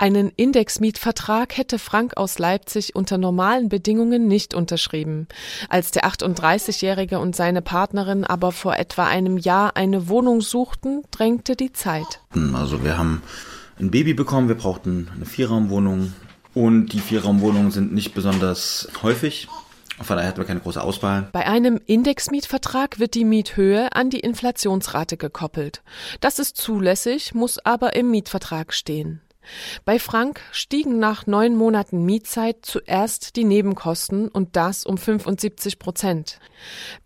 Einen Indexmietvertrag hätte Frank aus Leipzig unter normalen Bedingungen nicht unterschrieben. Als der 38-Jährige und seine Partnerin aber vor etwa einem Jahr eine Wohnung suchten, drängte die Zeit. Also wir haben ein Baby bekommen, wir brauchten eine Vierraumwohnung und die Vierraumwohnungen sind nicht besonders häufig. Von daher hatten wir keine große Auswahl. Bei einem Indexmietvertrag wird die Miethöhe an die Inflationsrate gekoppelt. Das ist zulässig, muss aber im Mietvertrag stehen. Bei Frank stiegen nach neun Monaten Mietzeit zuerst die Nebenkosten und das um 75 Prozent.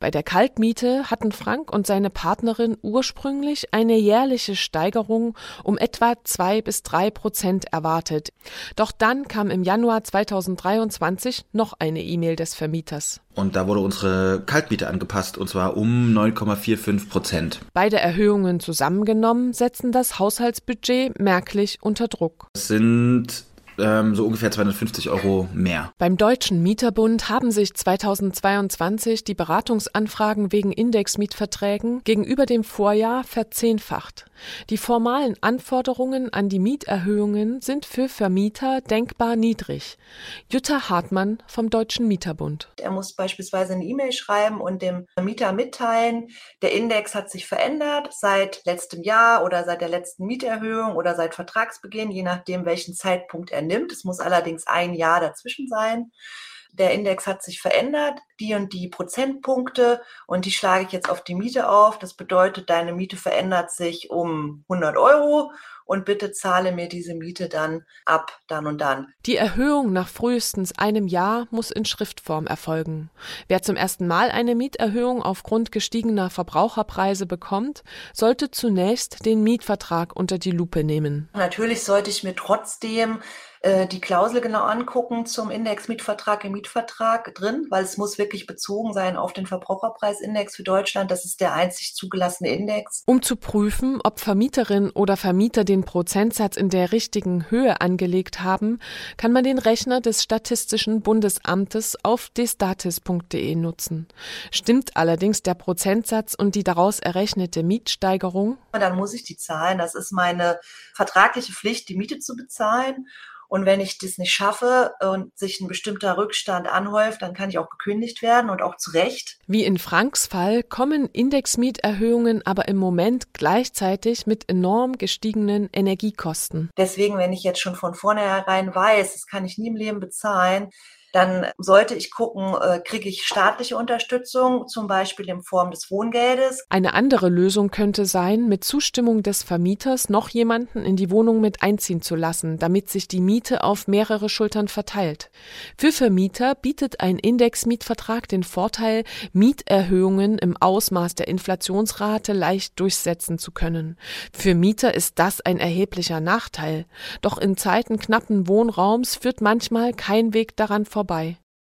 Bei der Kaltmiete hatten Frank und seine Partnerin ursprünglich eine jährliche Steigerung um etwa zwei bis drei Prozent erwartet. Doch dann kam im Januar 2023 noch eine E-Mail des Vermieters. Und da wurde unsere Kaltmiete angepasst und zwar um 9,45 Prozent. Beide Erhöhungen zusammengenommen setzen das Haushaltsbudget merklich unter Druck. Es sind ähm, so ungefähr 250 Euro mehr. Beim Deutschen Mieterbund haben sich 2022 die Beratungsanfragen wegen Indexmietverträgen gegenüber dem Vorjahr verzehnfacht. Die formalen Anforderungen an die Mieterhöhungen sind für Vermieter denkbar niedrig. Jutta Hartmann vom Deutschen Mieterbund. Er muss beispielsweise eine E-Mail schreiben und dem Vermieter mitteilen, der Index hat sich verändert seit letztem Jahr oder seit der letzten Mieterhöhung oder seit Vertragsbeginn, je nachdem, welchen Zeitpunkt er nimmt. Es muss allerdings ein Jahr dazwischen sein. Der Index hat sich verändert, die und die Prozentpunkte und die schlage ich jetzt auf die Miete auf. Das bedeutet, deine Miete verändert sich um 100 Euro und bitte zahle mir diese Miete dann ab, dann und dann. Die Erhöhung nach frühestens einem Jahr muss in Schriftform erfolgen. Wer zum ersten Mal eine Mieterhöhung aufgrund gestiegener Verbraucherpreise bekommt, sollte zunächst den Mietvertrag unter die Lupe nehmen. Natürlich sollte ich mir trotzdem äh, die Klausel genau angucken zum Index-Mietvertrag im Mietvertrag drin, weil es muss wirklich bezogen sein auf den Verbraucherpreisindex für Deutschland. Das ist der einzig zugelassene Index. Um zu prüfen, ob Vermieterin oder Vermieter den Prozentsatz in der richtigen Höhe angelegt haben, kann man den Rechner des Statistischen Bundesamtes auf destatis.de nutzen. Stimmt allerdings der Prozentsatz und die daraus errechnete Mietsteigerung? Dann muss ich die zahlen. Das ist meine vertragliche Pflicht, die Miete zu bezahlen. Und wenn ich das nicht schaffe und sich ein bestimmter Rückstand anhäuft, dann kann ich auch gekündigt werden und auch zu Recht. Wie in Franks Fall kommen Indexmieterhöhungen aber im Moment gleichzeitig mit enorm gestiegenen Energiekosten. Deswegen, wenn ich jetzt schon von vornherein weiß, das kann ich nie im Leben bezahlen, dann sollte ich gucken, äh, kriege ich staatliche Unterstützung, zum Beispiel in Form des Wohngeldes. Eine andere Lösung könnte sein, mit Zustimmung des Vermieters noch jemanden in die Wohnung mit einziehen zu lassen, damit sich die Miete auf mehrere Schultern verteilt. Für Vermieter bietet ein Indexmietvertrag den Vorteil, Mieterhöhungen im Ausmaß der Inflationsrate leicht durchsetzen zu können. Für Mieter ist das ein erheblicher Nachteil. Doch in Zeiten knappen Wohnraums führt manchmal kein Weg daran vorbei vorbei.